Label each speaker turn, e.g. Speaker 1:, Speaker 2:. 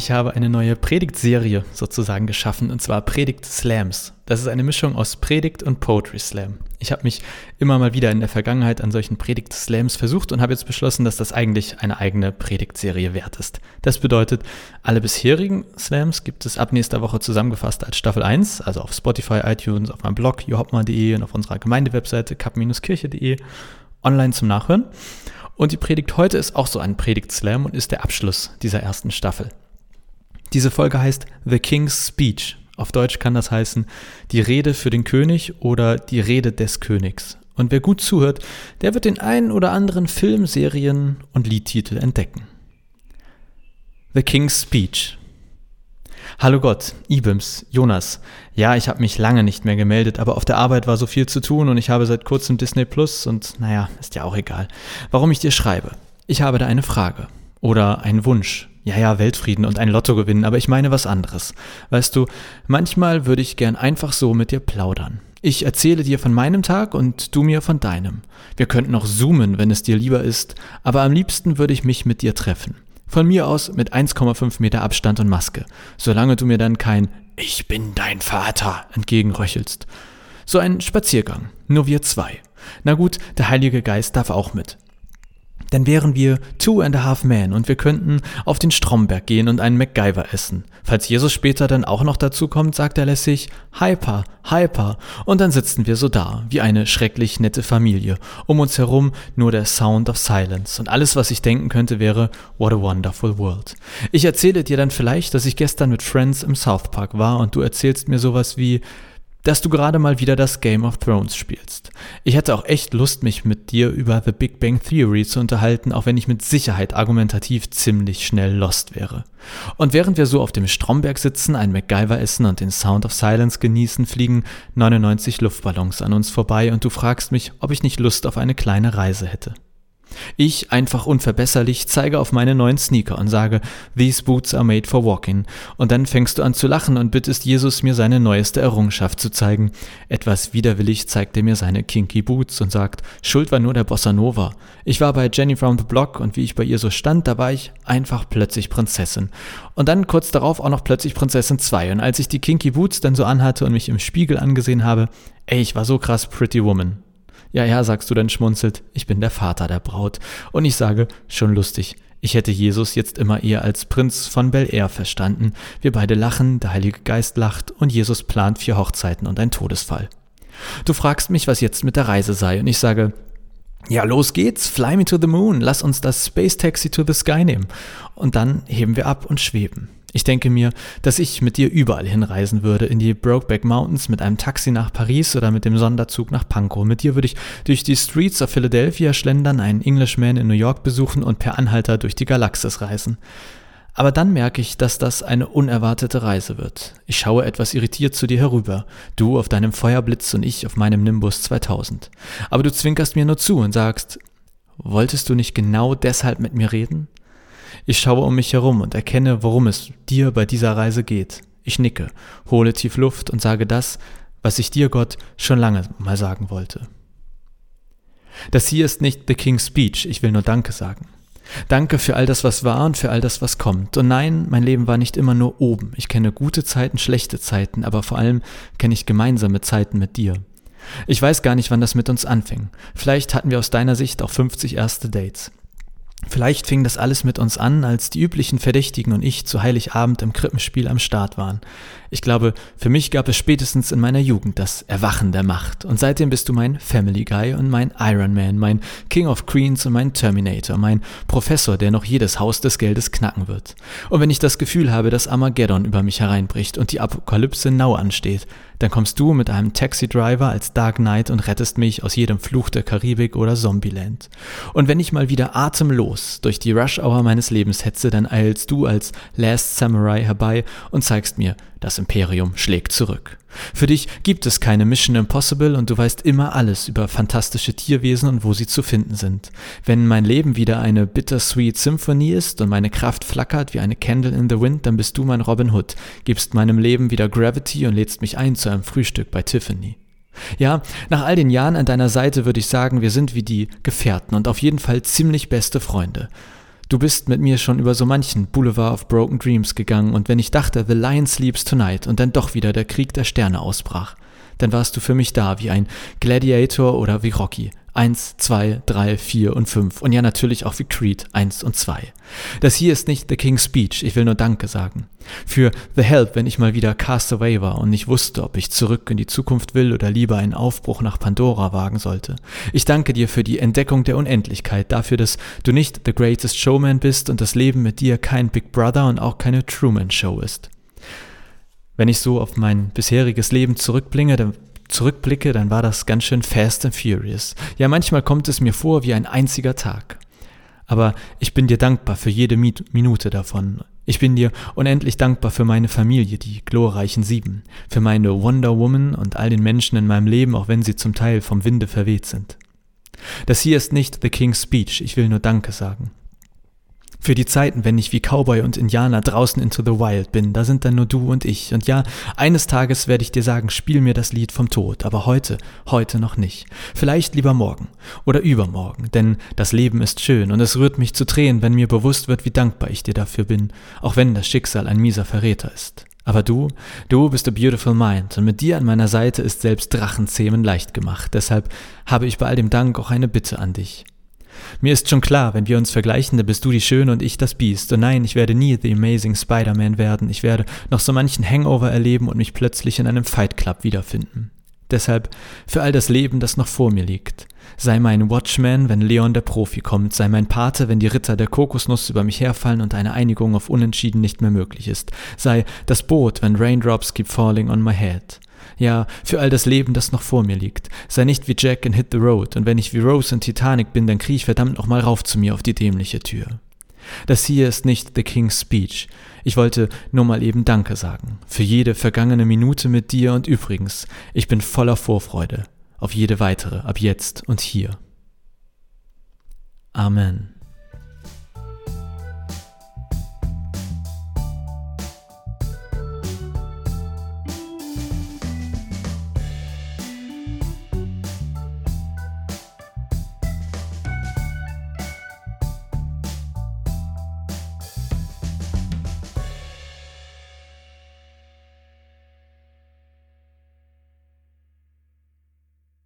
Speaker 1: ich habe eine neue Predigtserie sozusagen geschaffen und zwar Predigt Slams. Das ist eine Mischung aus Predigt und Poetry Slam. Ich habe mich immer mal wieder in der Vergangenheit an solchen Predigt Slams versucht und habe jetzt beschlossen, dass das eigentlich eine eigene Predigtserie wert ist. Das bedeutet, alle bisherigen Slams gibt es ab nächster Woche zusammengefasst als Staffel 1, also auf Spotify, iTunes, auf meinem Blog johopma.de und auf unserer Gemeindewebseite kap-kirche.de online zum Nachhören. Und die Predigt heute ist auch so ein Predigt-Slam und ist der Abschluss dieser ersten Staffel. Diese Folge heißt The King's Speech. Auf Deutsch kann das heißen die Rede für den König oder die Rede des Königs. Und wer gut zuhört, der wird den einen oder anderen Film, Serien und Liedtitel entdecken. The King's Speech. Hallo Gott, Ibims, Jonas. Ja, ich habe mich lange nicht mehr gemeldet, aber auf der Arbeit war so viel zu tun und ich habe seit kurzem Disney Plus und naja, ist ja auch egal. Warum ich dir schreibe? Ich habe da eine Frage oder einen Wunsch. Ja, ja, Weltfrieden und ein Lotto gewinnen, aber ich meine was anderes. Weißt du, manchmal würde ich gern einfach so mit dir plaudern. Ich erzähle dir von meinem Tag und du mir von deinem. Wir könnten auch zoomen, wenn es dir lieber ist, aber am liebsten würde ich mich mit dir treffen. Von mir aus mit 1,5 Meter Abstand und Maske, solange du mir dann kein Ich bin dein Vater entgegenröchelst. So ein Spaziergang, nur wir zwei. Na gut, der Heilige Geist darf auch mit. Dann wären wir Two and a Half Men und wir könnten auf den Stromberg gehen und einen MacGyver essen. Falls Jesus später dann auch noch dazu kommt, sagt er lässig Hyper, Hyper und dann sitzen wir so da, wie eine schrecklich nette Familie. Um uns herum nur der Sound of Silence und alles, was ich denken könnte, wäre What a wonderful world. Ich erzähle dir dann vielleicht, dass ich gestern mit Friends im South Park war und du erzählst mir sowas wie dass du gerade mal wieder das Game of Thrones spielst. Ich hätte auch echt Lust, mich mit dir über The Big Bang Theory zu unterhalten, auch wenn ich mit Sicherheit argumentativ ziemlich schnell lost wäre. Und während wir so auf dem Stromberg sitzen, ein MacGyver essen und den Sound of Silence genießen, fliegen 99 Luftballons an uns vorbei und du fragst mich, ob ich nicht Lust auf eine kleine Reise hätte. Ich, einfach unverbesserlich, zeige auf meine neuen Sneaker und sage, These boots are made for walking. Und dann fängst du an zu lachen und bittest Jesus, mir seine neueste Errungenschaft zu zeigen. Etwas widerwillig zeigt er mir seine kinky Boots und sagt, Schuld war nur der Bossa Nova. Ich war bei Jenny from the Block und wie ich bei ihr so stand, da war ich einfach plötzlich Prinzessin. Und dann kurz darauf auch noch plötzlich Prinzessin 2. Und als ich die kinky Boots dann so anhatte und mich im Spiegel angesehen habe, ey, ich war so krass Pretty Woman. Ja, ja, sagst du dann schmunzelt, ich bin der Vater der Braut. Und ich sage, schon lustig. Ich hätte Jesus jetzt immer eher als Prinz von Bel Air verstanden. Wir beide lachen, der Heilige Geist lacht und Jesus plant vier Hochzeiten und ein Todesfall. Du fragst mich, was jetzt mit der Reise sei, und ich sage, ja, los geht's, fly me to the moon, lass uns das Space Taxi to the Sky nehmen. Und dann heben wir ab und schweben. Ich denke mir, dass ich mit dir überall hinreisen würde, in die Brokeback Mountains mit einem Taxi nach Paris oder mit dem Sonderzug nach Pankow. Mit dir würde ich durch die Streets of Philadelphia schlendern, einen Englishman in New York besuchen und per Anhalter durch die Galaxis reisen. Aber dann merke ich, dass das eine unerwartete Reise wird. Ich schaue etwas irritiert zu dir herüber, du auf deinem Feuerblitz und ich auf meinem Nimbus 2000. Aber du zwinkerst mir nur zu und sagst, wolltest du nicht genau deshalb mit mir reden? Ich schaue um mich herum und erkenne, worum es dir bei dieser Reise geht. Ich nicke, hole tief Luft und sage das, was ich dir, Gott, schon lange mal sagen wollte. Das hier ist nicht The King's Speech, ich will nur Danke sagen. Danke für all das, was war und für all das, was kommt. Und nein, mein Leben war nicht immer nur oben. Ich kenne gute Zeiten, schlechte Zeiten, aber vor allem kenne ich gemeinsame Zeiten mit dir. Ich weiß gar nicht, wann das mit uns anfing. Vielleicht hatten wir aus deiner Sicht auch 50 erste Dates. Vielleicht fing das alles mit uns an, als die üblichen Verdächtigen und ich zu Heiligabend im Krippenspiel am Start waren. Ich glaube, für mich gab es spätestens in meiner Jugend das Erwachen der Macht. Und seitdem bist du mein Family Guy und mein Iron Man, mein King of Queens und mein Terminator, mein Professor, der noch jedes Haus des Geldes knacken wird. Und wenn ich das Gefühl habe, dass Armageddon über mich hereinbricht und die Apokalypse nau ansteht, dann kommst du mit einem Taxi-Driver als Dark Knight und rettest mich aus jedem Fluch der Karibik oder Zombieland. Und wenn ich mal wieder atemlos durch die Rush-Hour meines Lebens hetze, dann eilst du als Last Samurai herbei und zeigst mir, das Imperium schlägt zurück. Für dich gibt es keine Mission Impossible und du weißt immer alles über fantastische Tierwesen und wo sie zu finden sind. Wenn mein Leben wieder eine bittersweet Symphonie ist und meine Kraft flackert wie eine Candle in the Wind, dann bist du mein Robin Hood, gibst meinem Leben wieder Gravity und lädst mich ein zu einem Frühstück bei Tiffany. Ja, nach all den Jahren an deiner Seite würde ich sagen, wir sind wie die Gefährten und auf jeden Fall ziemlich beste Freunde. Du bist mit mir schon über so manchen Boulevard of Broken Dreams gegangen und wenn ich dachte, The Lion Sleeps Tonight und dann doch wieder der Krieg der Sterne ausbrach, dann warst du für mich da wie ein Gladiator oder wie Rocky. Eins, zwei, drei, vier und fünf. Und ja, natürlich auch wie Creed eins und zwei. Das hier ist nicht The King's Speech, ich will nur Danke sagen. Für The Help, wenn ich mal wieder Cast Away war und nicht wusste, ob ich zurück in die Zukunft will oder lieber einen Aufbruch nach Pandora wagen sollte. Ich danke dir für die Entdeckung der Unendlichkeit, dafür, dass du nicht The Greatest Showman bist und das Leben mit dir kein Big Brother und auch keine Truman Show ist. Wenn ich so auf mein bisheriges Leben zurückblicke, dann zurückblicke, dann war das ganz schön fast and furious. Ja, manchmal kommt es mir vor wie ein einziger Tag. Aber ich bin dir dankbar für jede Minute davon. Ich bin dir unendlich dankbar für meine Familie, die glorreichen Sieben, für meine Wonder Woman und all den Menschen in meinem Leben, auch wenn sie zum Teil vom Winde verweht sind. Das hier ist nicht The King's Speech, ich will nur Danke sagen. Für die Zeiten, wenn ich wie Cowboy und Indianer draußen into the wild bin, da sind dann nur du und ich. Und ja, eines Tages werde ich dir sagen, spiel mir das Lied vom Tod, aber heute, heute noch nicht. Vielleicht lieber morgen oder übermorgen, denn das Leben ist schön und es rührt mich zu Tränen, wenn mir bewusst wird, wie dankbar ich dir dafür bin, auch wenn das Schicksal ein mieser Verräter ist. Aber du, du bist a beautiful mind und mit dir an meiner Seite ist selbst Drachenzähmen leicht gemacht. Deshalb habe ich bei all dem Dank auch eine Bitte an dich. Mir ist schon klar, wenn wir uns vergleichen, dann bist du die Schöne und ich das Biest. Und nein, ich werde nie The Amazing Spider-Man werden. Ich werde noch so manchen Hangover erleben und mich plötzlich in einem Fight Club wiederfinden. Deshalb für all das Leben, das noch vor mir liegt. Sei mein Watchman, wenn Leon der Profi kommt, sei mein Pate, wenn die Ritter der Kokosnuss über mich herfallen und eine Einigung auf Unentschieden nicht mehr möglich ist. Sei das Boot, wenn Raindrops keep falling on my head. Ja, für all das Leben, das noch vor mir liegt. Sei nicht wie Jack in Hit the Road, und wenn ich wie Rose in Titanic bin, dann kriech ich verdammt noch mal rauf zu mir auf die dämliche Tür. Das hier ist nicht The King's Speech. Ich wollte nur mal eben Danke sagen. Für jede vergangene Minute mit dir und übrigens, ich bin voller Vorfreude auf jede weitere ab jetzt und hier. Amen.